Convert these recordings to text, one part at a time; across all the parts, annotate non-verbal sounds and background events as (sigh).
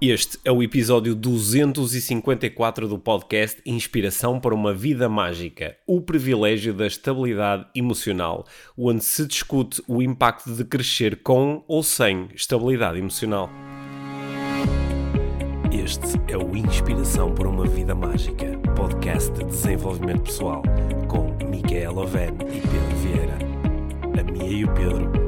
Este é o episódio 254 do podcast Inspiração para uma Vida Mágica, o privilégio da estabilidade emocional, onde se discute o impacto de crescer com ou sem estabilidade emocional. Este é o Inspiração para uma Vida Mágica, podcast de desenvolvimento pessoal, com Micaela Oven e Pedro Vieira. A Mia e o Pedro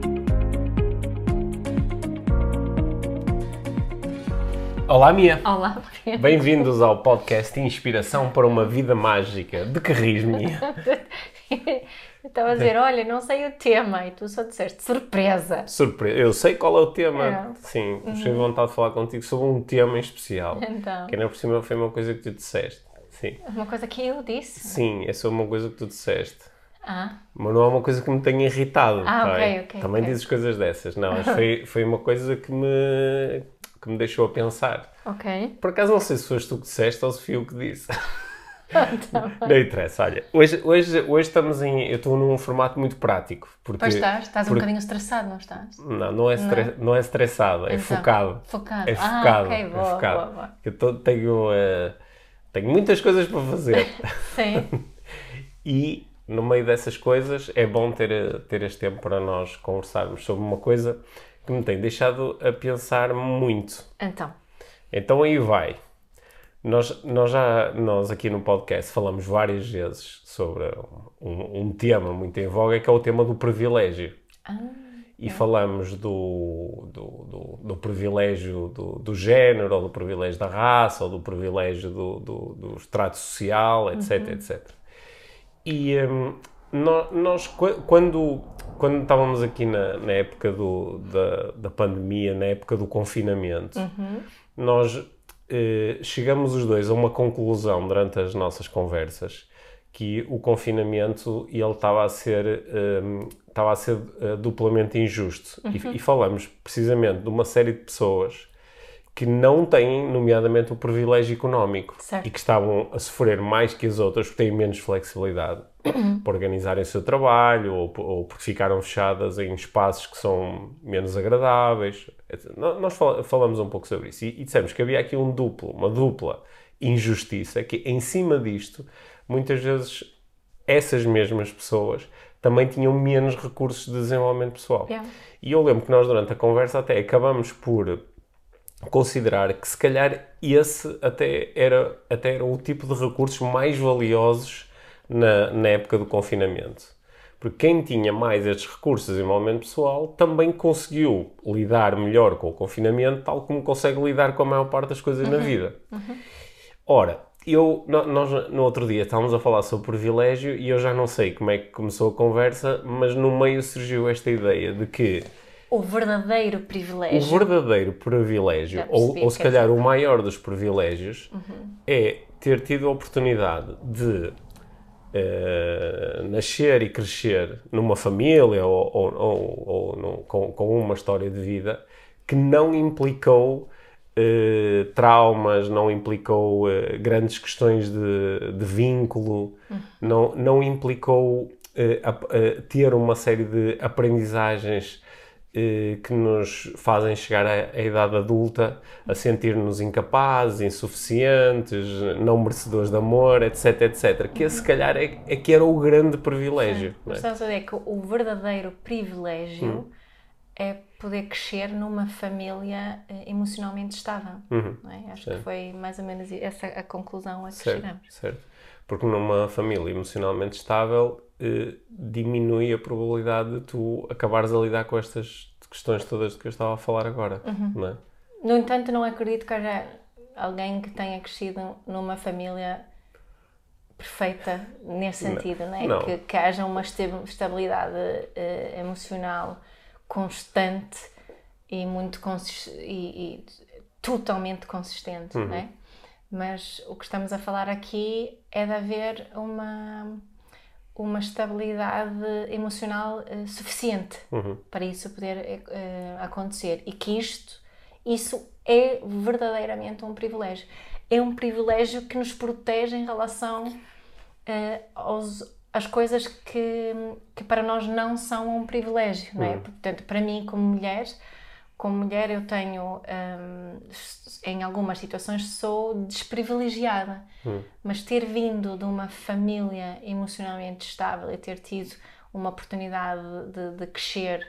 Olá, Mia. Olá, Bem-vindos ao podcast Inspiração para uma Vida Mágica. De que ris, Mia? (laughs) Estava a dizer, olha, não sei o tema e tu só disseste surpresa. Surpresa. Eu sei qual é o tema. É. Sim, gostei vontade de falar contigo sobre um tema em especial. Então, Que ainda por cima foi uma coisa que tu disseste. Sim. uma coisa que eu disse. Sim, é sobre uma coisa que tu disseste. Ah, Mas não é uma coisa que me tenha irritado. Ah, tá ok, ok, Também ok. dizes coisas dessas. Não, mas (laughs) foi, foi uma coisa que me, que me deixou a pensar. ok. Por acaso não sei se foste tu que disseste ou se fui eu que disse. (laughs) (laughs) Então, Não interessa, olha. Hoje, hoje, hoje estamos em. Eu estou num formato muito prático. Porque, pois estás, estás um porque- bocadinho estressado, não estás? Não, não é, estre- não é estressado, é Então, focado. Focado. É ah, focado. ok, é boa, focado. boa, boa. Eu tô- tenho, eh, tenho muitas coisas para fazer. (laughs) Sim, E no meio dessas coisas é bom ter, ter este tempo para nós conversarmos sobre uma coisa que me tem deixado a pensar muito. então. Então aí vai. Nós, nós já nós aqui no podcast falamos várias vezes sobre um, um tema muito em voga que é o tema do privilégio. Ah, E falamos do, do, do, do privilégio do, do género, ou do privilégio da raça, ou do privilégio do, do, do extrato social, etc, etc. E hum, nó- nós, qu- quando, quando estávamos aqui na, na época do, da, da pandemia, na época do confinamento, nós eh, chegamos os dois a uma conclusão durante as nossas conversas que o confinamento ele estava a ser hum, estava a ser eh, duplamente injusto. E, e falamos precisamente de uma série de pessoas que não têm, nomeadamente, o privilégio económico Certo. e que estavam a sofrer mais que as outras porque têm menos flexibilidade para organizarem o seu trabalho ou, ou porque ficaram fechadas em espaços que são menos agradáveis. Nós fal- falamos um pouco sobre isso e, e dissemos que havia aqui um duplo, uma dupla injustiça que em cima disto, muitas vezes essas mesmas pessoas também tinham menos recursos de desenvolvimento pessoal. Yeah. E eu lembro que nós durante a conversa até acabamos por considerar que se calhar esse até era, até era o tipo de recursos mais valiosos na, na época do confinamento. Porque quem tinha mais estes recursos de desenvolvimento pessoal também conseguiu lidar melhor com o confinamento, tal como consegue lidar com a maior parte das coisas na vida. Ora, eu, nós no outro dia estávamos a falar sobre privilégio e eu já não sei como é que começou a conversa, mas no meio surgiu esta ideia de que O verdadeiro o privilégio. verdadeiro privilégio, ou, o ou se queres calhar o maior dos privilégios, é ter tido a oportunidade de eh, nascer e crescer numa família ou, ou- ou- ou num- com, com uma história de vida que não implicou eh, traumas, não implicou eh, grandes questões de, de vínculo, não, não implicou ter uma série de aprendizagens que nos fazem chegar à, idade adulta a sentir-nos incapazes, insuficientes, não merecedores de amor, etc, etc. Que se calhar é, é que era o grande privilégio. é? Mas estás a dizer que o verdadeiro privilégio Hum. é poder crescer numa família eh, emocionalmente estável. não é? Acho que foi mais ou menos essa a conclusão a que Certo, chegamos. certo. Porque numa família emocionalmente estável eh, diminui a probabilidade de tu acabares a lidar com estas questões todas de que eu estava a falar agora, Uhum. não é? No entanto, não acredito que haja alguém que tenha crescido numa família perfeita nesse sentido, não é? não. Que, que haja uma esta- estabilidade eh, emocional constante e muito e, e totalmente consistente, não é? Mas o que estamos a falar aqui é de haver uma uma estabilidade emocional eh, suficiente para isso poder eh, acontecer e que isto isso é verdadeiramente um privilégio é um privilégio que nos protege em relação uh, aos, as coisas que, que para nós não são um privilégio, não é? Hum. Portanto, para mim, como mulher, como mulher eu tenho, um, em algumas situações, sou desprivilegiada, hum. mas ter vindo de uma família emocionalmente estável e ter tido uma oportunidade de, de crescer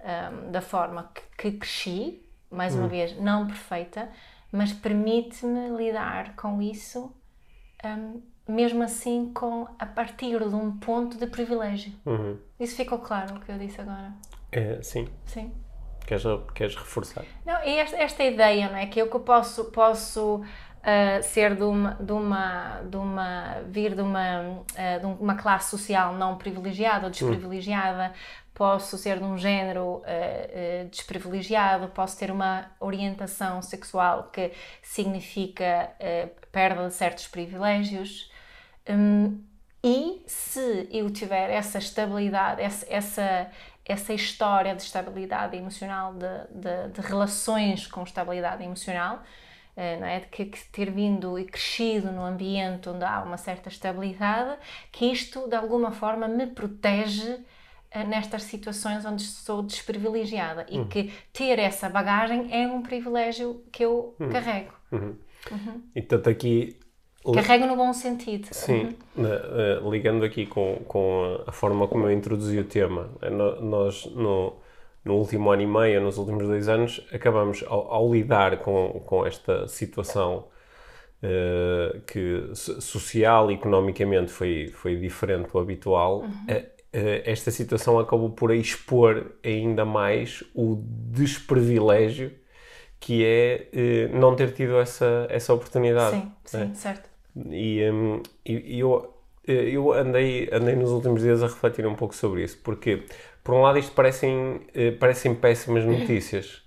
um, da forma que, que cresci, mais uma hum. vez, não perfeita, mas permite-me lidar com isso, um, mesmo assim, com a partir de um ponto de privilégio. Uhum. Isso ficou claro o que eu disse agora? É, sim. Sim. Queres, queres reforçar? Não, e esta, esta ideia, não é? Que eu que posso, posso uh, ser de uma, de uma, de uma, vir de uma, uh, de uma classe social não privilegiada ou desprivilegiada, hum posso ser de um género uh, desprivilegiado, posso ter uma orientação sexual que significa perda de certos privilégios. Um, e se eu tiver essa estabilidade, essa, essa, essa história de estabilidade emocional, de, de, de relações com estabilidade emocional, não é? de que, que, ter vindo e crescido num ambiente onde há uma certa estabilidade, que isto de alguma forma me protege eh, nestas situações onde sou desprivilegiada e uhum. que ter essa bagagem é um privilégio que eu uhum. carrego. Uhum. Uhum. E tanto aqui. Carrego no bom sentido. Sim, uh, ligando aqui com, com a forma como eu introduzi o tema, eh, nós no, no último ano e meio, nos últimos dois anos, acabamos, ao, ao lidar com, com esta situação uh, que social e economicamente foi, foi diferente do habitual, uh, eh, esta situação acabou por expor ainda mais o desprivilégio que é eh, não ter tido essa, essa oportunidade. Sim, sim, é? certo. E, um, e eu, eh, eu andei, andei nos últimos dias a refletir um pouco sobre isso, porque, por um lado, isto parecem, parecem péssimas notícias,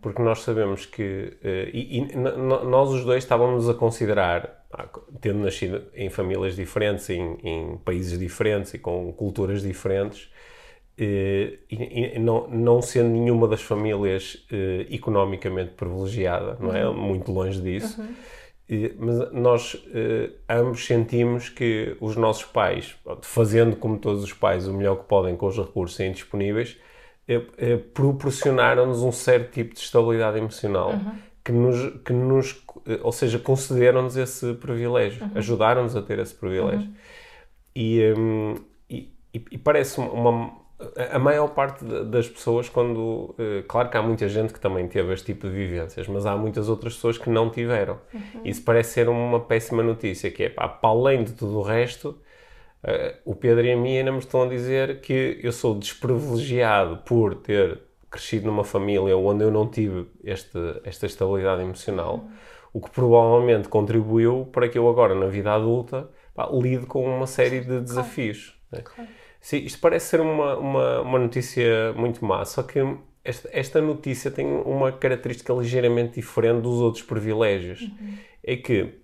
porque nós sabemos que, e, e nós os dois estávamos a considerar tendo nascido em famílias diferentes, em, em países diferentes e com culturas diferentes, eh, e, e não, não sendo nenhuma das famílias eh, economicamente privilegiada, não é? Uhum. Muito longe disso. Uhum. Mas nós eh, ambos sentimos que os nossos pais, fazendo como todos os pais o melhor que podem com os recursos aí disponíveis, proporcionaram-nos um certo tipo de estabilidade emocional uhum. que nos, que nos eh, ou seja, concederam-nos esse privilégio, uhum. ajudaram-nos a ter esse privilégio. Uhum. E, um, e, e, parece uma. A maior parte das pessoas, quando. Uh, claro que há muita gente que também teve este tipo de vivências, mas há muitas outras pessoas que não tiveram. Uhum. Isso parece ser uma péssima notícia, que é, pá, para além de tudo o resto, uh, o Pedro e a mim ainda me estão a dizer que eu sou desprivilegiado por ter crescido numa família onde eu não tive este, esta estabilidade emocional. Uhum o que provavelmente contribuiu para que eu agora, na vida adulta, pá, lide com uma série de desafios. Claro. Né? Claro. Sim, isto parece ser uma, uma, uma notícia muito má, só que esta, esta, notícia tem uma característica ligeiramente diferente dos outros privilégios. Uhum. É que,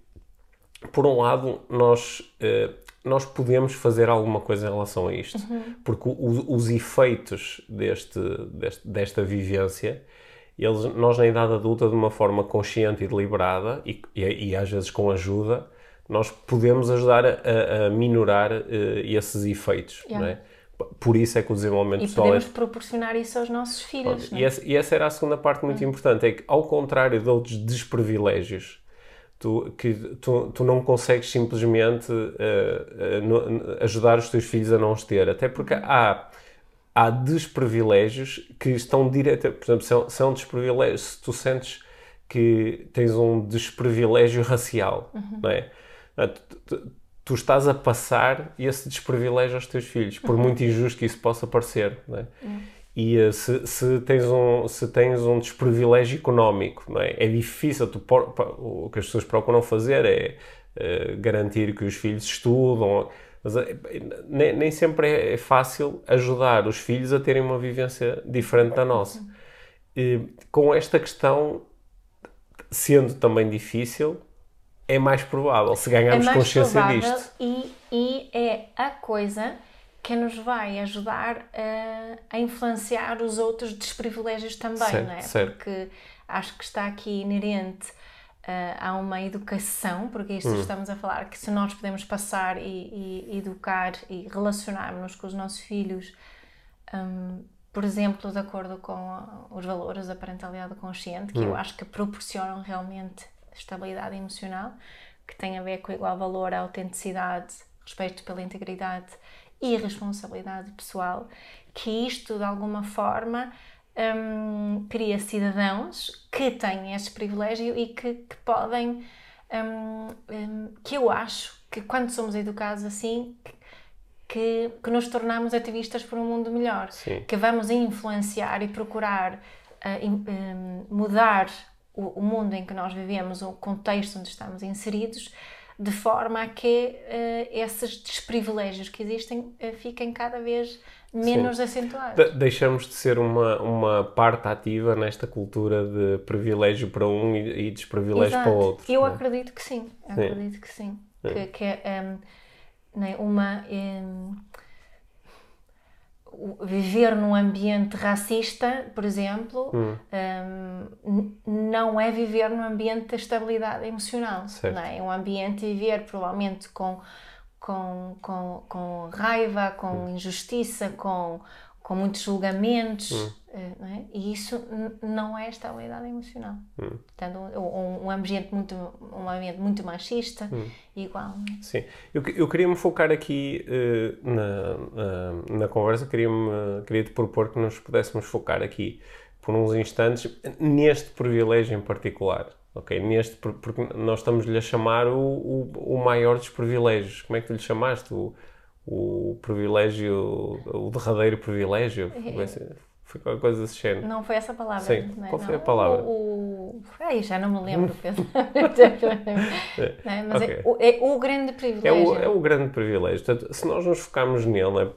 por um lado, nós, uh, nós podemos fazer alguma coisa em relação a isto, uhum. porque o, os efeitos deste, deste, desta vivência eles, nós na idade adulta, de uma forma consciente e deliberada, e, e, e às vezes com ajuda, nós podemos ajudar a, a minorar uh, esses efeitos, yeah. não é? Por isso é que o desenvolvimento e pessoal podemos é... proporcionar isso aos nossos filhos. E, essa, e, essa, era a segunda parte muito hum. importante, é que ao contrário de outros desprivilégios, tu, que tu, tu não consegues simplesmente uh, uh, ajudar os teus filhos a não os ter, até porque uhum. há há desprivilégios que estão direto, por exemplo, são, são desprivilégios, se tu sentes que tens um desprivilégio racial, uhum. não é? Ah, tu, estás a passar esse desprivilégio aos teus filhos, por uhum. muito injusto que isso possa parecer, não é? Uhum. E uh, se, se, tens um, se tens um desprivilégio económico, não é? É difícil, tu, o que as pessoas procuram fazer é uh, garantir que os filhos estudam, mas nem, nem sempre é, é fácil ajudar os filhos a terem uma vivência diferente da nossa. E, com esta questão, sendo também difícil, é mais provável se ganharmos é consciência disto. E, e é a coisa que nos vai ajudar a, a influenciar os outros desprivilégios também, certo, não é? Certo. Porque acho que está aqui inerente há uma educação, porque isto Hum. estamos a falar que se nós podemos passar e, e educar e relacionarmos com os nossos filhos, hum, por exemplo, de acordo com os valores da parentalidade consciente, que eu acho que proporcionam realmente estabilidade emocional, que tem a ver com igual valor, a autenticidade, respeito pela integridade e responsabilidade pessoal, que isto de alguma forma hum, cria cidadãos que têm esse privilégio e que, que podem, hum, hum, que eu acho que quando somos educados assim, que, que nos tornamos ativistas por um mundo melhor, Sim. que vamos influenciar e procurar hum, mudar o, mundo em que nós vivemos, o contexto onde estamos inseridos, de forma a que eh, esses desprivilégios que existem eh, fiquem cada vez menos acentuados. De- deixamos de ser uma, uma parte ativa nesta cultura de privilégio para um e, e desprivilégio para o outro. Eu não é? acredito que sim, Sim. acredito que sim. Que, que é hum, né, uma. hum, o- viver num ambiente racista, por exemplo, Hum. n- não é viver num ambiente de estabilidade emocional. É? é um ambiente de viver provavelmente com, com, com, com raiva, com Hum. injustiça, com, com muitos julgamentos. Hum. eh, não é? E isso não é estabilidade emocional. Hum. Portanto, um, um ambiente muito, um ambiente muito machista, Hum. igual. Sim, eu, eu queria me focar aqui eh, na, na, na conversa, queria-me, queria-te propor que nos pudéssemos focar aqui por uns instantes neste privilégio em particular, ok? Neste, por- porque nós estamos-lhe a chamar o, o, o maior dos privilégios. Como é que tu lhe chamaste? O, o privilégio, o derradeiro privilégio? Foi, assim- foi qualquer coisa desse género. Não foi essa palavra. Sim, não é? qual foi Não, a palavra? O, o... Ai, já não me lembro. (laughs) Pedro. Não é? Mas ok. é, o, é o grande É privilégio. o, é o grande privilégio. Portanto, se nós nos focarmos nele, é-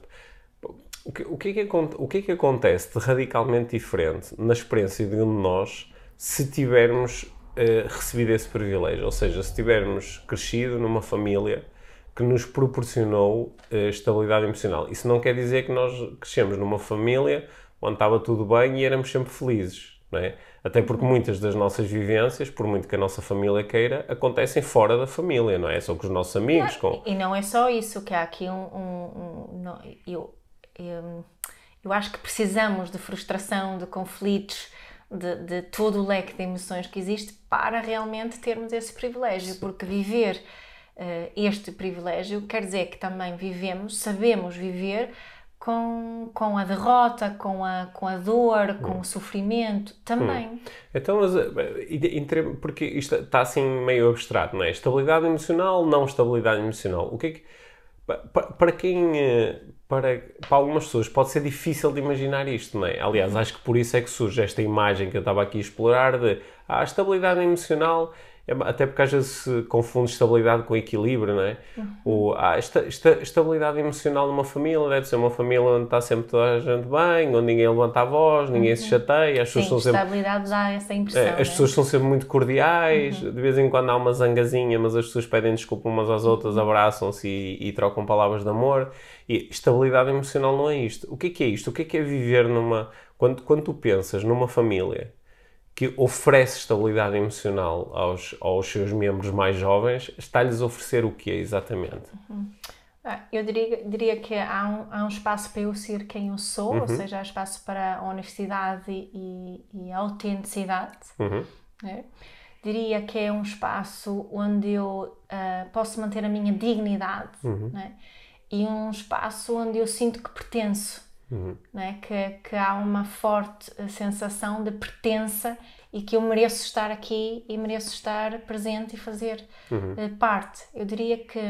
o, que, o, que é que, o que é que acontece de radicalmente diferente na experiência de um de nós se tivermos eh, recebido esse privilégio? Ou seja, se tivermos crescido numa família que nos proporcionou eh, estabilidade emocional. Isso não quer dizer que nós crescemos numa família onde estava tudo bem e éramos sempre felizes. Não é? Até porque muitas das nossas vivências, por muito que a nossa família queira, acontecem fora da família, não é? Só com os nossos amigos, com... E não é só isso, que há aqui um. um- um- não, eu, eu, eu acho que precisamos de frustração, de conflitos, de, de todo o leque de emoções que existe para realmente termos esse privilégio, porque viver este privilégio quer dizer que também vivemos, sabemos viver com, com a derrota, com a, com a dor, com o sofrimento também. Então, mas, eh, porque isto está assim meio abstrato, não é? Estabilidade emocional, não estabilidade emocional. O que é que... pa- pa- Para quem... eh, Para, para algumas pessoas pode ser difícil de imaginar isto, não é? Aliás, acho que por isso é que surge esta imagem que eu estava aqui a explorar de ah, a estabilidade emocional, até porque às vezes se confunde estabilidade com equilíbrio, não é? O, ah, esta, esta- estabilidade emocional numa família deve ser uma família onde está sempre toda a gente bem, onde ninguém levanta a voz, ninguém se chateia, as pessoas Sim, são sempre estabilidade dá essa impressão. é, não é? as pessoas são sempre muito cordiais, de vez em quando há uma zangazinha, mas as pessoas pedem desculpa umas às outras, abraçam-se e, e trocam palavras de amor. E estabilidade emocional não é isto. O que é que é isto? O que é que é viver numa. Quando, quando tu pensas numa família que oferece estabilidade emocional aos, aos seus membros mais jovens, está-lhes a oferecer o quê exatamente? Ah, Eu diria, diria que há um, há um espaço para eu ser quem eu sou, Uhum. ou seja, há espaço para a honestidade e, e a autenticidade. Uhum. né? Diria que é um espaço onde eu ah, posso manter a minha dignidade Uhum. né? e um espaço onde eu sinto que pertenço. Uhum. né? que, que há uma forte eh, sensação de pertença e que eu mereço estar aqui e mereço estar presente e fazer Uhum. eh, parte. Eu diria que,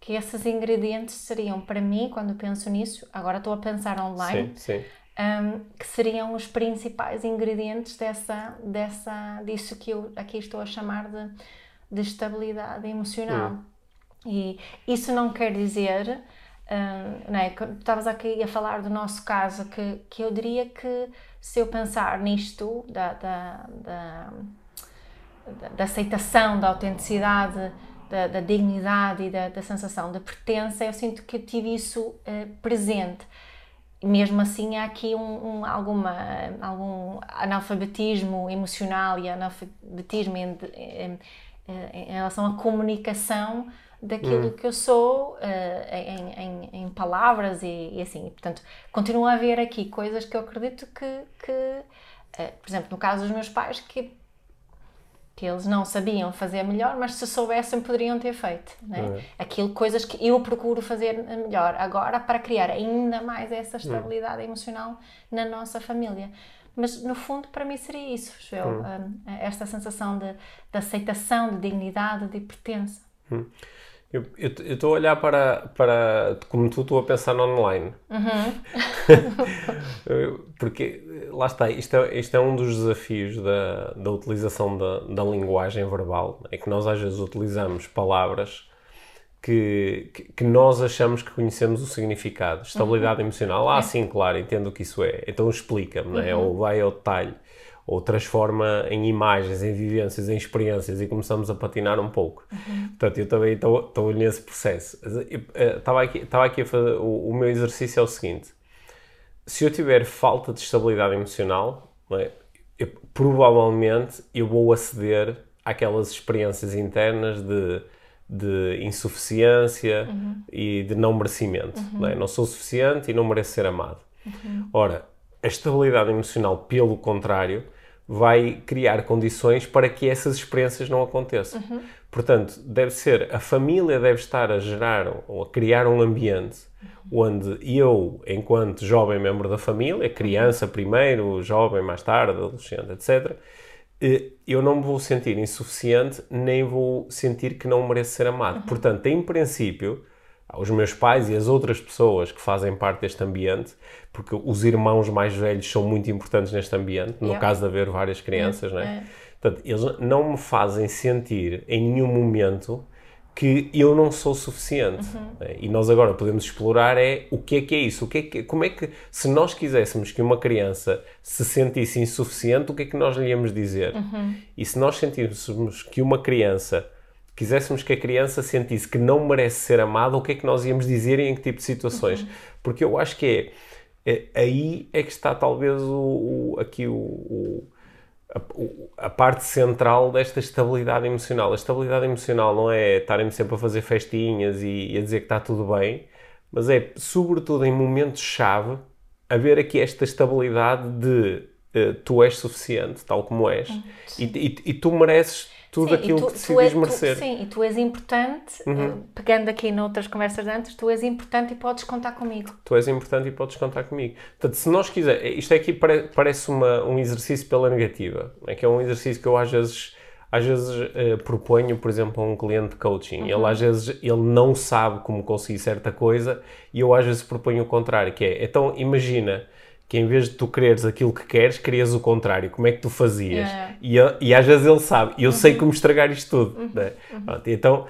que esses ingredientes seriam, para mim, quando penso nisso, agora estou a pensar online, Sim, sim. um, que seriam os principais ingredientes dessa, dessa, disso que eu aqui estou a chamar de, de estabilidade emocional. E isso não quer dizer, um, é? Estavas aqui a falar do nosso caso, que, que eu diria que se eu pensar nisto, da, da, da, da- aceitação, da autenticidade, da, da dignidade e da, da sensação de pertença, eu sinto que eu tive isso eh, presente. mesmo assim há aqui um, um, alguma, algum analfabetismo emocional e analfabetismo em, em, em relação à comunicação daquilo hum. que eu sou uh, em, em, em, palavras e, e, assim. Portanto, continua a haver aqui coisas que eu acredito que, que uh, por exemplo, no caso dos meus pais, que, que eles não sabiam fazer melhor, mas se soubessem poderiam ter feito. Né? Aquilo, coisas que eu procuro fazer melhor agora para criar ainda mais essa estabilidade hum. emocional na nossa família. Mas no fundo, para mim, seria isso, Joel, hum. esta sensação de, de aceitação, de dignidade, de pertença. Hum. Eu estou a olhar para, para como tu estou a pensar no online. Uhum. (laughs) Porque, lá está, isto é, isto é um dos desafios da, da utilização da, da linguagem verbal. É que nós às vezes utilizamos palavras que, que, nós achamos que conhecemos o significado. Estabilidade uhum. emocional, ah, é. sim, claro, entendo o que isso é. Então explica-me, uhum. né? ou vai ao detalhe ou transforma em imagens, em vivências, em experiências e começamos a patinar um pouco. Uhum. Portanto, eu também estou nesse processo. Estava aqui, estava aqui a fazer. O, o, meu exercício é o seguinte: se eu tiver falta de estabilidade emocional, é? eu, provavelmente eu vou aceder àquelas experiências internas de, de insuficiência uhum. e de não merecimento. Uhum. Não, é? não sou suficiente e não mereço ser amado. Uhum. Ora, a estabilidade emocional, pelo contrário, vai criar condições para que essas experiências não aconteçam. Uhum. Portanto, deve ser, a família deve estar a gerar ou a criar um ambiente uhum. onde eu, enquanto jovem membro da família, criança primeiro, jovem mais tarde, adolescente, etc., eh, eu não me vou sentir insuficiente, nem vou sentir que não mereço ser amado. Uhum. Portanto, em princípio, aos meus pais e às outras pessoas que fazem parte deste ambiente, porque os irmãos mais velhos são muito importantes neste ambiente, no yeah. caso de haver várias crianças, yeah. é? Yeah. Portanto, eles não me fazem sentir em nenhum momento que eu não sou suficiente. Uhum. Né? E nós agora podemos explorar é o que é que é isso, o que é que, como é que, se nós quiséssemos que uma criança se sentisse insuficiente, o que é que nós lhe íamos dizer? Uhum. E se nós sentíssemos que uma criança quiséssemos que a criança sentisse que não merece ser amada, o que é que nós íamos dizer e em que tipo de situações? Uhum. Porque eu acho que é, é, aí é que está talvez o, o aqui o, o a, a, parte central desta estabilidade emocional. A estabilidade emocional não é estarem sempre a fazer festinhas e, e, a dizer que está tudo bem, mas é, sobretudo em momentos-chave, haver aqui esta estabilidade de uh, tu és suficiente, tal como és, uhum. e, e, e, tu mereces tudo sim, aquilo tu, que decides merecer. Tu, sim, e tu és importante, uhum. Eh, pegando aqui noutras conversas de antes, tu és importante e podes contar comigo. Tu és importante e podes contar comigo. Portanto, se nós quisermos, isto aqui parece uma, um exercício pela negativa, é que é um exercício que eu às vezes às vezes uh, proponho, por exemplo, a um cliente de coaching. Uhum. Ele às vezes ele não sabe como conseguir certa coisa e eu às vezes proponho o contrário, que é, então imagina que em vez de tu quereres aquilo que queres, querias o contrário. Como é que tu fazias? Yeah. E, e às vezes ele sabe, eu uhum. sei como estragar isto tudo. Uhum. Né? Uhum. Então,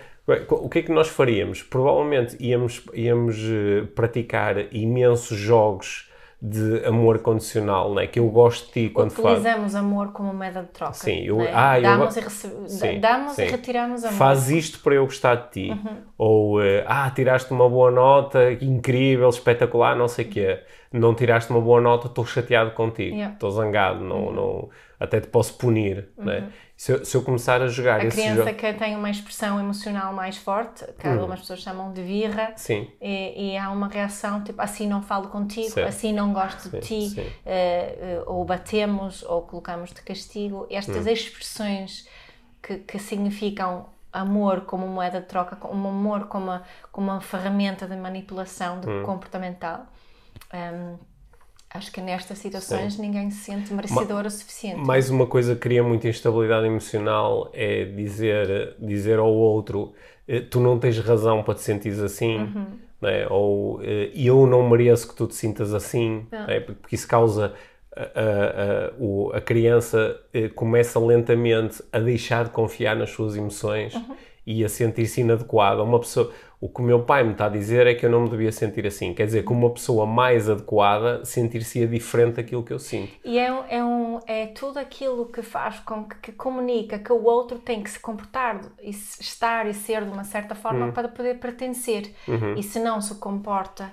o que é que nós faríamos? Provavelmente íamos, íamos uh, praticar imensos jogos de amor condicional, né? que eu gosto de ti quando falo. Utilizamos amor como moeda de troca. Sim, eu, né? ah, damos, eu, e, sim, damos sim. e retiramos amor. Faz isto para eu gostar de ti. Uhum. Ou, uh, ah, tiraste uma boa nota, incrível, espetacular, não sei o quê. Não tiraste uma boa nota, estou chateado contigo, estou yeah. zangado, não, uhum. não, até te posso punir. Né? Uhum. Né? Se eu, se eu, começar a jogar a criança jogo... que tem uma expressão emocional mais forte, que hum. algumas pessoas chamam de virra, sim. E, e, há uma reação tipo assim não falo contigo, certo. assim não gosto sim, de ti, uh, uh, ou batemos, ou colocamos de castigo. Estas hum. expressões que, que significam amor como moeda de troca, como amor como uma, como uma ferramenta de manipulação de hum. comportamental. Um, Acho que nestas situações Sim. ninguém se sente merecedor Ma o suficiente. Mais uma coisa que cria muita instabilidade emocional é dizer, dizer ao outro eh, tu não tens razão para te sentires assim, uhum. né? ou eh, eu não mereço que tu te sintas assim, né? porque isso causa a, a, a, a criança eh, começa lentamente a deixar de confiar nas suas emoções uhum. E a sentir-se inadequada. Uma pessoa, o que o meu pai me está a dizer é que eu não me devia sentir assim. Quer dizer, que uma pessoa mais adequada sentir-se diferente daquilo que eu sinto. E é, é, um, é tudo aquilo que faz com que, que, comunica que o outro tem que se comportar e estar e ser de uma certa forma uhum. para poder pertencer. Uhum. E se não se comporta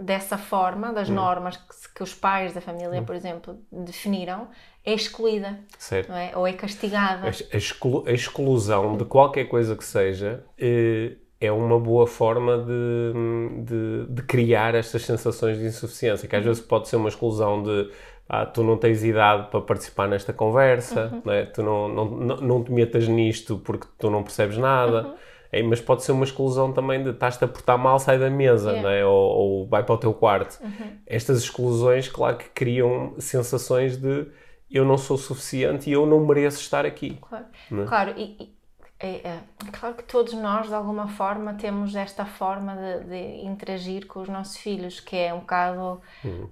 dessa forma, das normas que, que os pais da família, por exemplo, definiram, é excluída, Certo. é? Ou é castigada. A, exclu- a exclusão de qualquer coisa que seja eh, é uma boa forma de, de, de criar estas sensações de insuficiência, que às vezes pode ser uma exclusão de ah, tu não tens idade para participar nesta conversa, não é? tu não, não, não, não te metas nisto porque tu não percebes nada. É, mas pode ser uma exclusão também de estás-te a portar mal, sai da mesa, Yeah. é? ou, ou vai para o teu quarto. Estas exclusões, claro que criam sensações de eu não sou suficiente e eu não mereço estar aqui. Claro, Né? claro e, e- é, é, claro que todos nós, de alguma forma, temos esta forma de, de interagir com os nossos filhos, que é um bocado.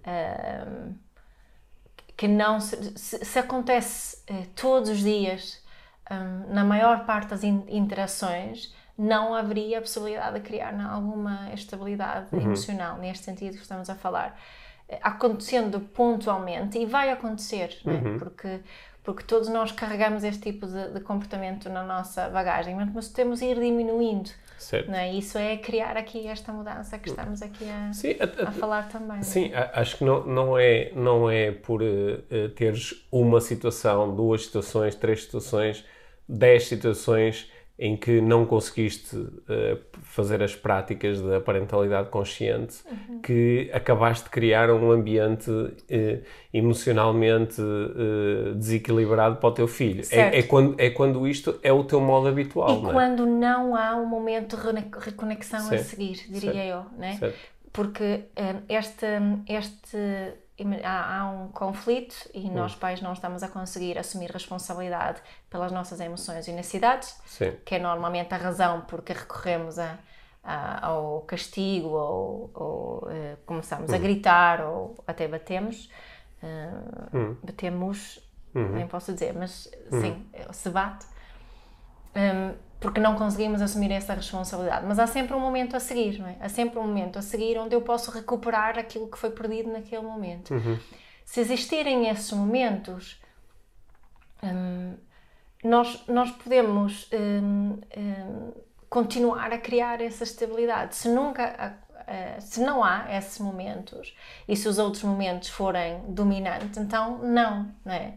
ahm, que não. Se, se- se acontece eh, todos os dias, ahm, na maior parte das in- interações, não haveria a possibilidade de criar alguma estabilidade emocional, neste sentido que estamos a falar. Eh, Acontecendo pontualmente, e vai acontecer, é? porque porque todos nós carregamos este tipo de, de comportamento na nossa bagagem, mas, temos de ir diminuindo, Certo? não é? Isso é criar aqui esta mudança que estamos aqui a, Sim, a- a- a falar também. sim, acho que não, não, é, não é por eh, teres uma situação, duas situações, três situações, dez situações em que não conseguiste eh, fazer as práticas da parentalidade consciente Uhum. que acabaste de criar um ambiente eh, emocionalmente eh, desequilibrado para o teu filho. É, é, quando, é quando isto é o teu modo habitual, E não é? quando não há um momento de reconexão a seguir, diria Certo. eu, né? Certo. Porque hum, este, este, há, um conflito e nós pais não estamos a conseguir assumir responsabilidade pelas nossas emoções e necessidades, Sim. que é normalmente a razão porque recorremos a, a- ao castigo ou, ou, eh, começamos a gritar ou até batemos. eh, Batemos, nem posso dizer, mas sim, se bate. Hum, porque não conseguimos assumir essa responsabilidade. Mas há sempre um momento a seguir, não é? Há sempre um momento a seguir onde eu posso recuperar aquilo que foi perdido naquele momento. Se existirem esses momentos, hum, nós, nós podemos hum, hum, continuar a criar essa estabilidade. Se nunca a- se não há esses momentos e se os outros momentos forem dominantes, então não, não é?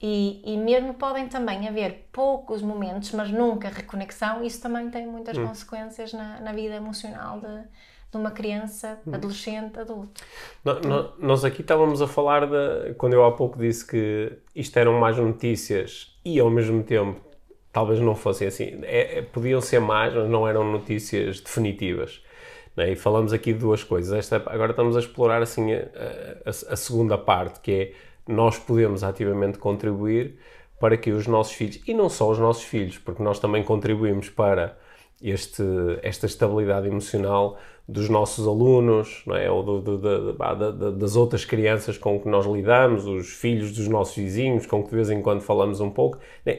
E, e mesmo podem também haver poucos momentos, mas nunca reconexão, isso também tem muitas consequências na, na vida emocional de, de uma criança, adolescente, adulto. No- no- nós aqui estávamos a falar de. Quando eu há pouco disse que isto eram mais notícias e ao mesmo tempo talvez não fossem assim. É- é- podiam ser más, mas não eram notícias definitivas. Né? E falamos aqui de duas coisas. Esta, agora estamos a explorar assim a, a- a segunda parte, que é nós podemos ativamente contribuir para que os nossos filhos, e não só os nossos filhos, porque nós também contribuímos para este, esta estabilidade emocional dos nossos alunos, não é? ou do- do- da- das outras crianças com que nós lidamos, os filhos dos nossos vizinhos, com que de vez em quando falamos um pouco. né?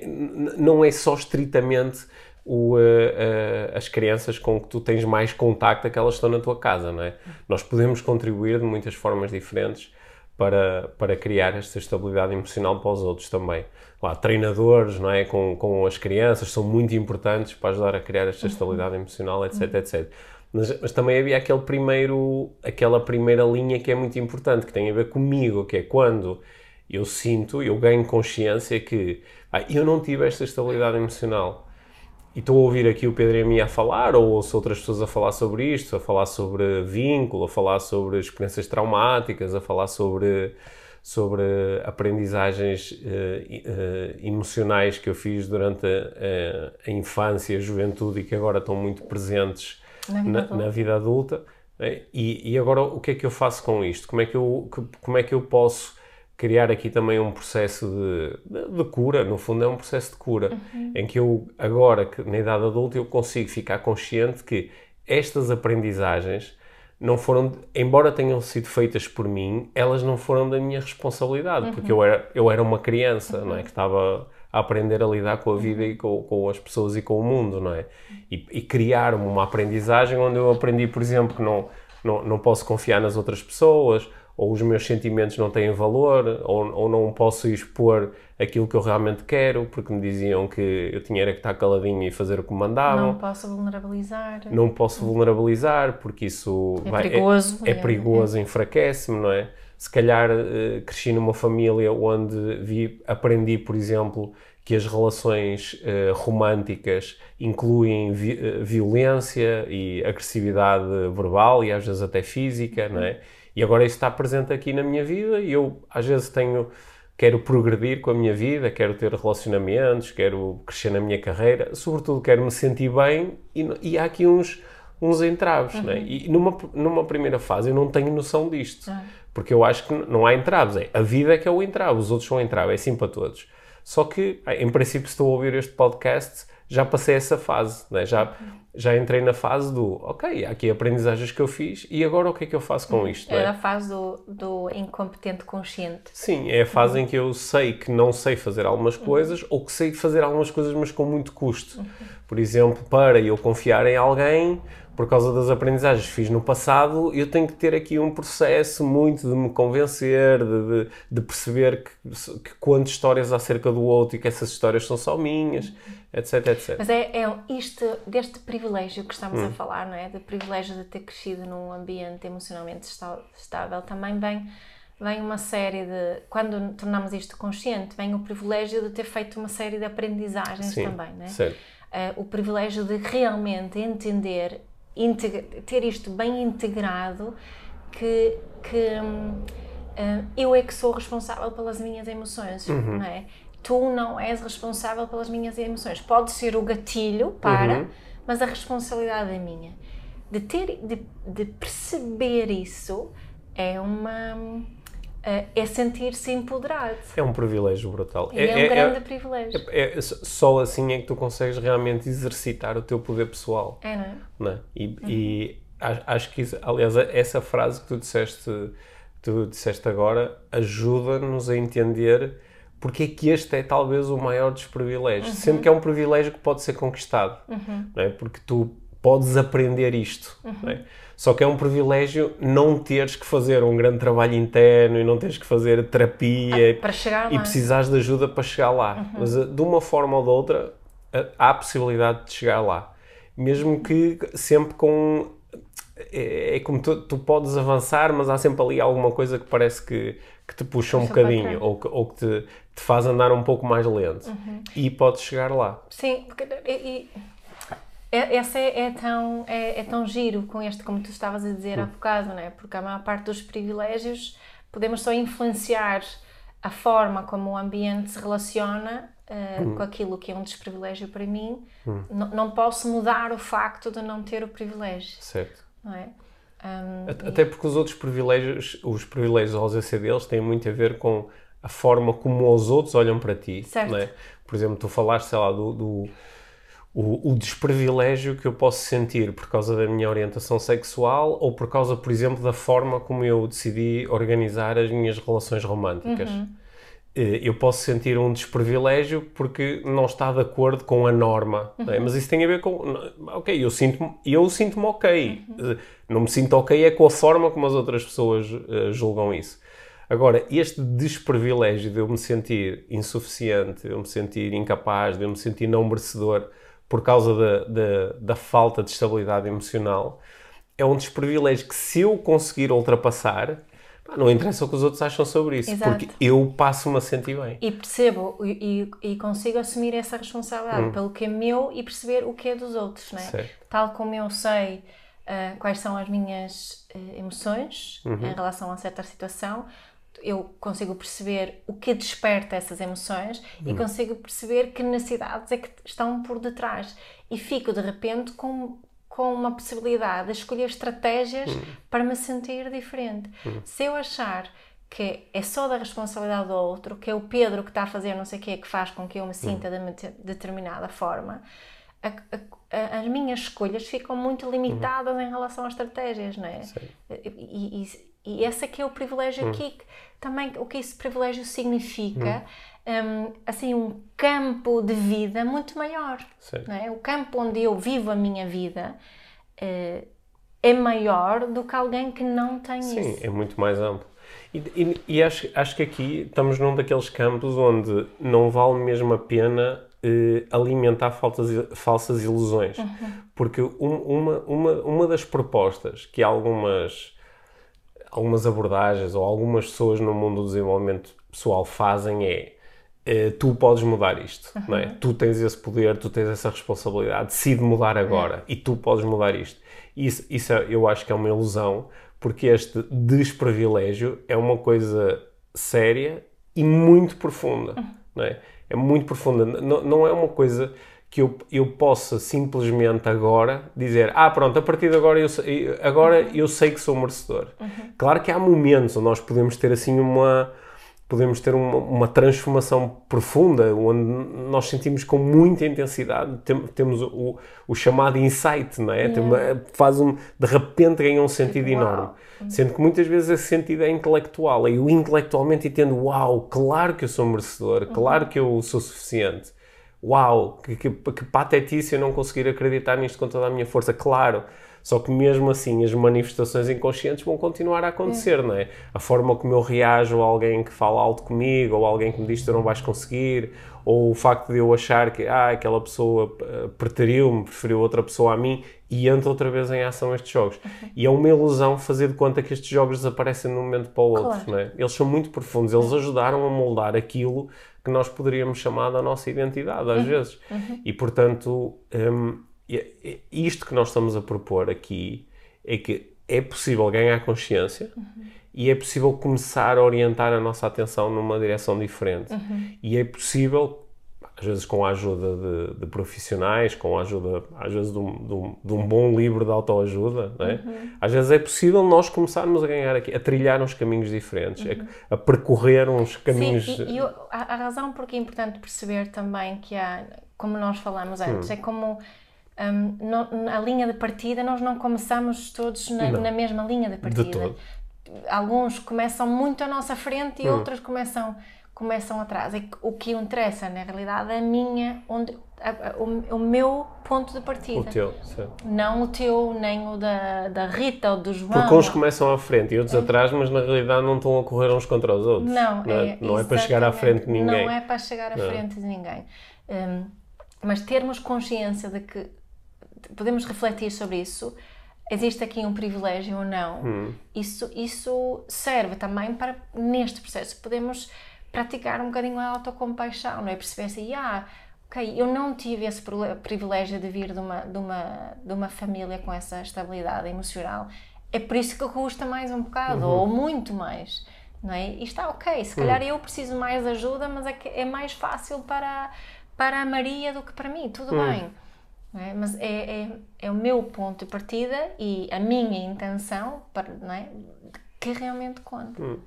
Não é só estritamente o, eh, eh, as crianças com que tu tens mais contacto, aquelas que estão na tua casa, não é? Nós podemos contribuir de muitas formas diferentes para, para criar esta estabilidade emocional para os outros também. Lá, treinadores, não é? Com, com as crianças são muito importantes para ajudar a criar esta estabilidade emocional, etc, etc. Mas, mas também havia aquele primeiro, aquela primeira linha que é muito importante, que tem a ver comigo, que é quando eu sinto, eu ganho consciência que ah, eu não tive esta estabilidade emocional e estou a ouvir aqui o Pedro e a mim a falar, ou ouço outras pessoas a falar sobre isto, a falar sobre vínculo, a falar sobre experiências traumáticas, a falar sobre, sobre aprendizagens eh, eh, emocionais que eu fiz durante a, a- a infância a juventude e que agora estão muito presentes Na vida na, adulta. na vida adulta. né? E, e agora o que é que eu faço com isto? Como é que eu, como é que eu posso criar aqui também um processo de, de, de cura, no fundo é um processo de cura, em que eu agora, que na idade adulta, eu consigo ficar consciente que estas aprendizagens não foram, embora tenham sido feitas por mim, elas não foram da minha responsabilidade, porque eu era, eu era uma criança, não é? Que estava a aprender a lidar com a vida e com, com as pessoas e com o mundo, não é? E, e criar uma aprendizagem onde eu aprendi, por exemplo, que não, não, não posso confiar nas outras pessoas, ou os meus sentimentos não têm valor, ou, ou não posso expor aquilo que eu realmente quero, porque me diziam que eu tinha que estar caladinho e fazer o que me mandavam. Não posso vulnerabilizar. Não posso vulnerabilizar, porque isso É vai- perigoso, é, é- perigoso, enfraquece-me, não é? Se calhar eh, cresci numa família onde vi, aprendi, por exemplo, que as relações eh, românticas incluem vi- eh, violência e agressividade verbal e às vezes até física, não é? E agora isso está presente aqui na minha vida e eu às vezes tenho quero progredir com a minha vida, quero ter relacionamentos, quero crescer na minha carreira, sobretudo quero me sentir bem e, e há aqui uns, uns entraves, né? E numa, numa primeira fase eu não tenho noção disto, porque eu acho que não há entraves, é a vida é que é o entrave, os outros são entrave, é assim para todos. Só que, em princípio, se estou a ouvir este podcast, já passei essa fase, né? já, já entrei na fase do, ok, há aqui aprendizagens que eu fiz e agora o que é que eu faço com isto? né? Era a fase do, do incompetente consciente. Sim, é a fase em que eu sei que não sei fazer algumas coisas ou que sei fazer algumas coisas, mas com muito custo. Por exemplo, para eu confiar em alguém, por causa das aprendizagens que fiz no passado, eu tenho que ter aqui um processo muito de me convencer, de, de, de perceber que, que conto histórias acerca do outro e que essas histórias são só minhas, etc, etc. Mas é, é isto, deste privilégio que estamos Hum. a falar, não é? Do privilégio de ter crescido num ambiente emocionalmente estável, também vem, vem uma série de. Quando tornamos isto consciente, vem o privilégio de ter feito uma série de aprendizagens Sim, também, não é? certo. Eh, o privilégio de realmente entender, ter isto bem integrado, que, que eh, eu é que sou responsável pelas minhas emoções, Uhum. não é? Tu não és responsável pelas minhas emoções. Pode ser o gatilho para, Uhum. mas a responsabilidade é minha. De ter, de, de perceber isso é uma hum, é sentir-se empoderado. É um privilégio brutal. E é, um grande privilégio. é- é- só assim é que tu consegues realmente exercitar o teu poder pessoal. É, não é? não é? E, e a- acho que, aliás, essa frase que tu disseste, tu disseste agora ajuda-nos a entender porque é que este é talvez o maior dos privilégios. Sendo que é um privilégio que pode ser conquistado, não é? Porque tu podes aprender isto, não é? Só que é um privilégio não teres que fazer um grande trabalho interno e não teres que fazer terapia Para chegar e precisares de ajuda para chegar lá. Mas eh, de uma forma ou de outra eh, há a possibilidade de chegar lá. Mesmo que sempre com. É, é como tu, tu podes avançar, mas há sempre ali alguma coisa que parece que, que te puxa um Puxa para bocadinho ou que, ou que te, te faz andar um pouco mais lento. E podes chegar lá. Sim, porque e, e- é- essa é, é tão, é, é tão giro com este, como tu estavas a dizer há bocado, não é? Porque a maior parte dos privilégios podemos só influenciar a forma como o ambiente se relaciona eh, com aquilo que é um desprivilégio para mim. Não, não posso mudar o facto de não ter o privilégio, Certo. não é? At- Até porque os outros privilégios, os privilégios aos deles têm muito a ver com a forma como os outros olham para ti. Certo. não é? Por exemplo, tu falaste, sei lá, do, do- o, o desprivilégio que eu posso sentir por causa da minha orientação sexual ou por causa, por exemplo, da forma como eu decidi organizar as minhas relações românticas. Eh, Eu posso sentir um desprivilégio porque não está de acordo com a norma, não é? mas isso tem a ver com, ok, eu sinto-me eu sinto ok, Eh, não me sinto ok é com a forma como as outras pessoas eh, julgam isso. Agora, este desprivilégio de eu me sentir insuficiente, de eu me sentir incapaz, de eu me sentir não merecedor por causa da, da, da falta de estabilidade emocional, é um desprivilégio que se eu conseguir ultrapassar, não interessa o que os outros acham sobre isso, Exato. porque eu passo-me a sentir bem. E percebo e, e- consigo assumir essa responsabilidade pelo que é meu e perceber o que é dos outros, não é? Certo. Tal como eu sei ah, quais são as minhas eh, emoções em relação a certa situação, eu consigo perceber o que desperta essas emoções e consigo perceber que necessidades é que estão por detrás. E fico de repente com com uma possibilidade de escolher estratégias para me sentir diferente. Se eu achar que é só da responsabilidade do outro, que é o Pedro que está a fazer não sei o que que faz com que eu me sinta de determinada forma, a- a- a- as minhas escolhas ficam muito limitadas em relação às estratégias, não é? E, e, e esse é que é o privilégio aqui, que também o que esse privilégio significa, hum, assim, um campo de vida muito maior. É? O campo onde eu vivo a minha vida eh, é maior do que alguém que não tem Sim, isso. é muito mais amplo. E, e, e acho, acho que aqui estamos num daqueles campos onde não vale mesmo a pena eh, alimentar faltas, falsas ilusões. Uhum. Porque um, uma, uma, uma das propostas que algumas, algumas abordagens ou algumas pessoas no mundo do desenvolvimento pessoal fazem é eh, tu podes mudar isto, uhum. não é? Tu tens esse poder, tu tens essa responsabilidade, decide mudar agora uhum. e tu podes mudar isto. Isso, isso é, eu acho que é uma ilusão, porque este desprivilégio é uma coisa séria e muito profunda, uhum. não é? É muito profunda, não, não é uma coisa que eu, eu possa simplesmente agora dizer ah, pronto, a partir de agora eu, agora uhum. eu sei que sou merecedor. Uhum. Claro que há momentos onde nós podemos ter assim uma podemos ter uma, uma, transformação profunda, onde nós sentimos com muita intensidade, tem, temos o, o, chamado insight, não é? Yeah. faz um, de repente ganha um sentido tipo, enorme. Uau. Sendo que muitas vezes esse sentido é intelectual, e eu intelectualmente entendo, uau, claro que eu sou merecedor, uhum. claro que eu sou suficiente. Uau, que, que, que patetice eu não conseguir acreditar nisto com toda a minha força, claro. Só que mesmo assim as manifestações inconscientes vão continuar a acontecer, é. não é? A forma como eu reajo a alguém que fala alto comigo, ou alguém que me diz que tu não vais conseguir, ou o facto de eu achar que ah, aquela pessoa uh, preteriu-me, preferiu outra pessoa a mim, e entra outra vez em ação estes jogos. Uhum. E é uma ilusão fazer de conta que estes jogos desaparecem de um momento para o outro, claro. não é? Eles são muito profundos, eles ajudaram a moldar aquilo que nós poderíamos chamar da nossa identidade, às uhum. vezes. Uhum. E, portanto, um, isto que nós estamos a propor aqui é que é possível ganhar consciência uhum. e é possível começar a orientar a nossa atenção numa direção diferente. Uhum. E é possível, às vezes com a ajuda de, de profissionais, com a ajuda, às vezes, de um, de um, de um bom livro de autoajuda, é? uhum. às vezes é possível nós começarmos a ganhar aqui, a trilhar uns caminhos diferentes, uhum. a, a, percorrer uns caminhos... Sim, e, e a, a razão porque é importante perceber também que há, como nós falamos antes, hum. é como um, no, a linha de partida, nós não começamos todos na, na mesma linha de partida. De Alguns começam muito à nossa frente e hum. outros começam, começam atrás. E o que interessa, na realidade, é a minha, onde, a, a, o, o, meu ponto de partida. O teu, Não o teu, nem o da, da Rita ou do João. Porque uns começam à frente e outros é. atrás, mas na realidade não estão a correr uns contra os outros. Não, não é, é, não é para chegar à frente de ninguém. Não é para chegar à não. frente de ninguém. Um, mas termos consciência de que podemos refletir sobre isso. Existe aqui um privilégio ou não? Hum. Isso, isso serve também para, neste processo, podemos praticar um bocadinho a autocompaixão, não é? Perceber assim, ah, ok, eu não tive esse privilégio de vir de uma, de uma, de uma família com essa estabilidade emocional. É por isso que custa mais um bocado, uhum. ou muito mais. Não é? E está ok, se calhar uhum. eu preciso mais ajuda, mas é, é mais fácil para, para a Maria do que para mim, tudo uhum. bem é? Mas é, é, é, o meu ponto de partida e a minha intenção para, não é? Que realmente conta. Hum.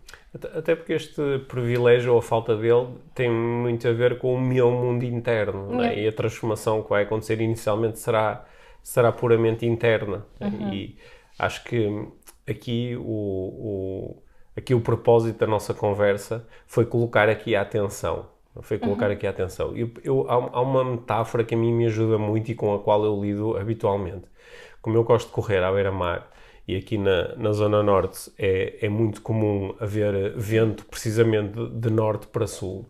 Até porque este privilégio ou a falta dele tem muito a ver com o meu mundo interno é? e a transformação que vai acontecer inicialmente será, será puramente interna. Uhum. E acho que aqui o, o, aqui o propósito da nossa conversa foi colocar aqui a atenção foi colocar uhum. aqui a atenção. Eu, eu, há, uma metáfora que a mim me ajuda muito e com a qual eu lido habitualmente. Como eu gosto de correr à beira-mar e aqui na, na Zona Norte é, é muito comum haver vento precisamente de, de norte para sul,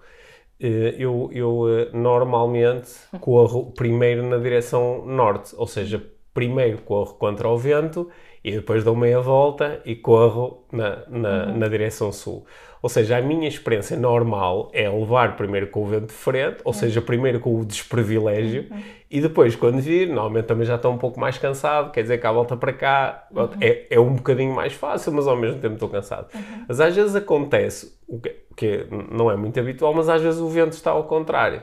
eh, eu, eu eh, normalmente corro primeiro na direção norte, ou seja, primeiro corro contra o vento e depois dou meia volta e corro na, na, uhum. na direção sul. Ou seja, a minha experiência normal é levar primeiro com o vento de frente, ou uhum. seja, primeiro com o desprivilégio, uhum. e depois, quando vir, normalmente também já estou um pouco mais cansado, quer dizer que à volta para cá uhum. é, é um bocadinho mais fácil, mas ao mesmo tempo estou cansado. Uhum. Mas às vezes acontece, o que, que não é muito habitual, mas às vezes o vento está ao contrário.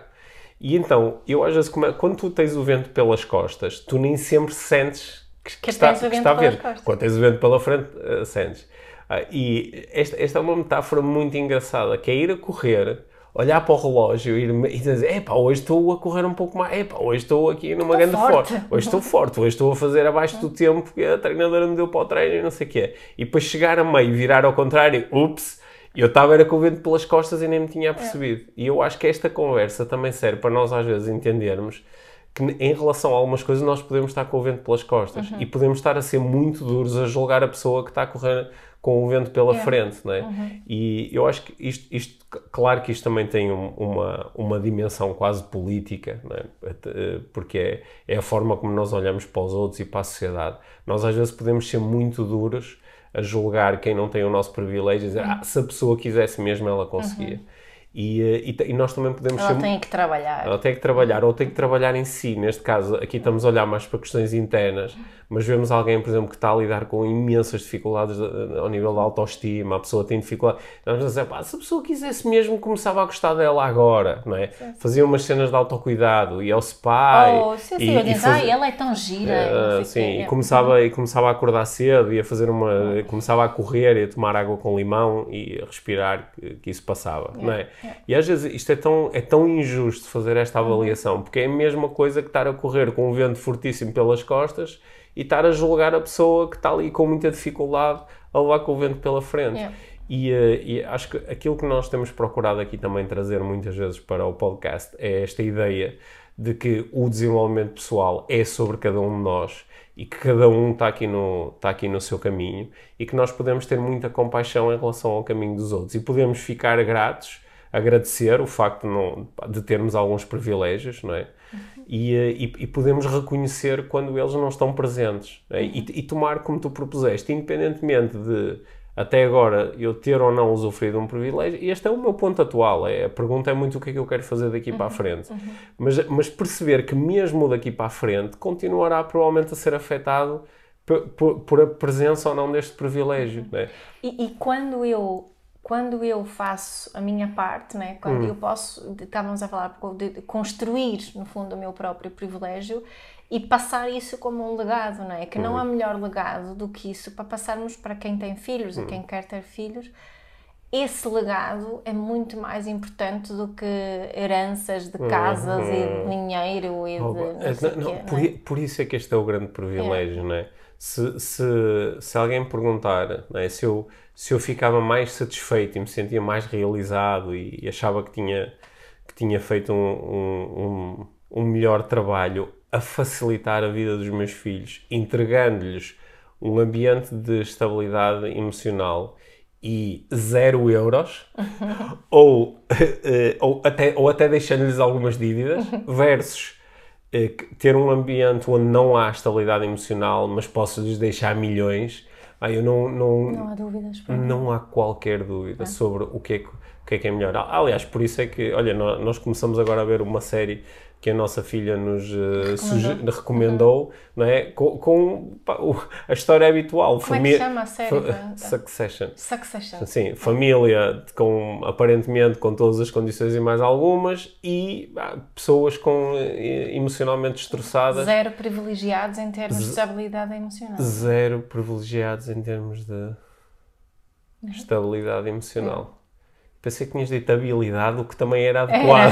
E então, eu às vezes, quando tu tens o vento pelas costas, tu nem sempre sentes que, que, está, que está a ver. Quando tens o vento pela frente, uh, sentes. Uh, e esta, esta é uma metáfora muito engraçada, que é ir a correr, olhar para o relógio ir, e dizer, epá, hoje estou a correr um pouco mais, epá, hoje estou aqui numa grande forte. forte, hoje estou forte, hoje estou a fazer abaixo do tempo que a treinadora me deu para o treino e não sei o quê. E depois chegar a meio, virar ao contrário, ups, eu estava era com o vento pelas costas e nem me tinha percebido. É. E eu acho que esta conversa também serve para nós às vezes entendermos que em relação a algumas coisas nós podemos estar com o vento pelas costas uhum. e podemos estar a ser muito duros a julgar a pessoa que está a correr com o vento pela yeah. frente, não é? Uhum. E eu acho que isto, isto, claro que isto também tem um, uma, uma dimensão quase política, não é? Eh, porque é, é a forma como nós olhamos para os outros e para a sociedade. Nós às vezes podemos ser muito duros a julgar quem não tem o nosso privilégio e dizer, uhum. ah, se a pessoa quisesse mesmo, ela conseguia. Uhum. E, eh, e, e, nós também podemos ela ser... tem que trabalhar. Ela tem que trabalhar, ou tem que trabalhar em si. Neste caso, aqui estamos a olhar mais para questões internas, mas vemos alguém, por exemplo, que está a lidar com imensas dificuldades ao nível da autoestima, a pessoa tem dificuldade. Nós vamos dizer, pá, se a pessoa quisesse mesmo, começava a gostar dela agora, não é? Sim. Fazia umas cenas de autocuidado, ia ao spa. Oh, sim, sim, e, e faz... ah, ela é tão gira. Uh, sim, e é. começava, e começava a acordar cedo, ia fazer uma. começava a correr, ia tomar água com limão e a respirar, que, que isso passava, yeah. não é? Yeah. E às vezes isto é tão, é tão injusto fazer esta avaliação, porque é a mesma coisa que estar a correr com um vento fortíssimo pelas costas e estar a julgar a pessoa que está ali com muita dificuldade a levar com o vento pela frente. Yeah. E, uh, e, acho que aquilo que nós temos procurado aqui também trazer muitas vezes para o podcast é esta ideia de que o desenvolvimento pessoal é sobre cada um de nós e que cada um está aqui, no, está aqui no seu caminho e que nós podemos ter muita compaixão em relação ao caminho dos outros e podemos ficar gratos agradecer o facto de, não, de termos alguns privilégios, não é? E, eh, e, e, podemos reconhecer quando eles não estão presentes é? uhum. e, e, tomar como tu propuseste, independentemente de até agora eu ter ou não usufruído um privilégio, e este é o meu ponto atual. É, a pergunta é muito o que é que eu quero fazer daqui uhum. para a uhum. frente. Uhum. Mas, mas perceber que mesmo daqui para a frente continuará provavelmente a ser afetado por, por, por a presença ou não deste privilégio. Uhum. É? E, e quando eu quando eu faço a minha parte, né, quando hum. eu posso, estávamos a falar de construir, no fundo, o meu próprio privilégio e passar isso como um legado, não é? Que não hum. há melhor legado do que isso para passarmos para quem tem filhos hum. e quem quer ter filhos. Esse legado é muito mais importante do que heranças de casas e de dinheiro e de. Não, não, não, quê, por, é? por, isso é que este é o grande privilégio, é. não é? Se, se, se alguém perguntar não é? se eu se eu ficava mais satisfeito e me sentia mais realizado e, e achava que tinha, que tinha feito um, um, um, melhor trabalho a facilitar a vida dos meus filhos, entregando-lhes um ambiente de estabilidade emocional e zero euros, (laughs) ou, (laughs) eh, ou até, ou até deixando-lhes algumas dívidas, versus eh, ter um ambiente onde não há estabilidade emocional, mas posso-lhes deixar milhões ah, eu não, não, não há dúvidas. Não há qualquer dúvida ah. sobre o que, é que, o que é que é melhor. Aliás, por isso é que, olha, nós começamos agora a ver uma série que a nossa filha nos uh, recomendou, recomendou uhum. não é? com, com pá, a história habitual. Como família, é que chama a série? Succession. Succession. Sim, família com, aparentemente com todas as condições e mais algumas e ah, pessoas com, eh, emocionalmente destroçadas. Zero privilegiados em termos Z de estabilidade emocional. Zero privilegiados em termos de uhum. estabilidade emocional pensei que tinhas dito habilidade, o que também era adequado,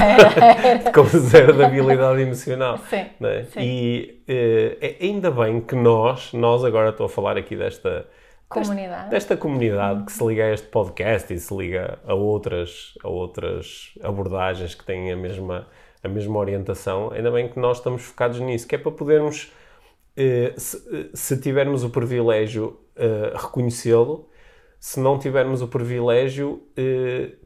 (laughs) como zero de habilidade emocional. Sim, é? sim. E uh, ainda bem que nós, nós agora estou a falar aqui desta comunidade, desta, comunidade que se liga a este podcast e se liga a outras, a outras abordagens que têm a mesma, a mesma orientação, ainda bem que nós estamos focados nisso, que é para podermos, uh, se, eh, se, tivermos o privilégio, uh, reconhecê-lo, se não tivermos o privilégio,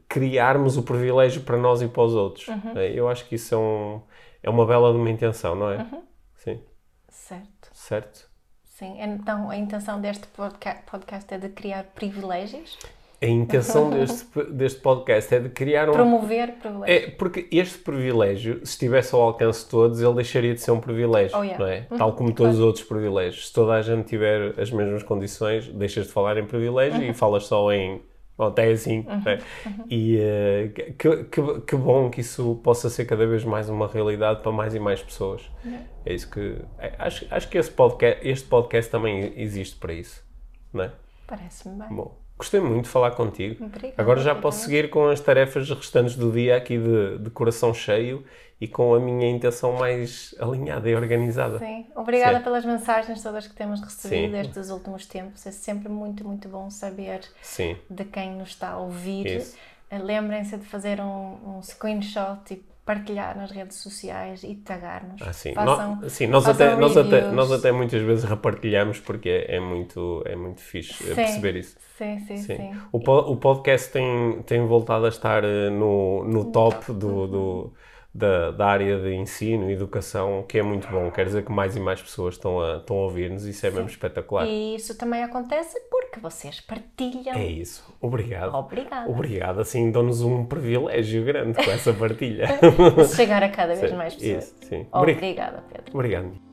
criarmos o privilégio para nós e para os outros. Uhum. É, eu acho que isso é, um, é uma bela de uma intenção, não é? Uhum. Sim. Certo. Certo. Sim, então a intenção deste podcast é de criar privilégios? A intenção deste, deste podcast é de criar um. Promover privilégios. É, porque este privilégio, se estivesse ao alcance de todos, ele deixaria de ser um privilégio, oh, yeah. não é? Uhum. Tal como todos os outros privilégios. Se toda a gente tiver as mesmas condições, deixas de falar em privilégio uhum. e falas só em ou até assim. Uhum, né? uhum. E uh, que, que, que, bom que isso possa ser cada vez mais uma realidade para mais e mais pessoas. Uhum. É isso que. É, acho, acho que esse podcast, este podcast também existe para isso. Não é? Parece-me bem. Bom. Gostei muito de falar contigo. Obrigada, Agora já posso seguir com as tarefas restantes do dia aqui de, de coração cheio e com a minha intenção mais alinhada e organizada. Sim, obrigada Sim. pelas mensagens todas que temos recebido Sim. estes últimos tempos. É sempre muito, muito bom saber Sim. de quem nos está a ouvir. Lembrem-se de fazer um, um screenshot e partilhar nas redes sociais e tagar-nos. Ah, sim. Façam, Nó- sim, nós, até, nós, até, nós até muitas vezes repartilhamos porque é, é muito, é muito fixe Sim. perceber isso. Sim, sim, sim. Sim. O, o podcast tem, tem voltado a estar eh, no, no top do, do- da, da área de ensino e educação, que é muito bom. Quer dizer que mais e mais pessoas estão a, estão a ouvir-nos, isso é mesmo espetacular. E isso também acontece porque vocês partilham. É isso. Obrigado. Obrigada. Obrigado. Assim dão-nos um privilégio grande com essa partilha. (laughs) Chegar a cada vez Sim, mais pessoas. isso, sim. Obri- Obrigada, Pedro. Obrigado.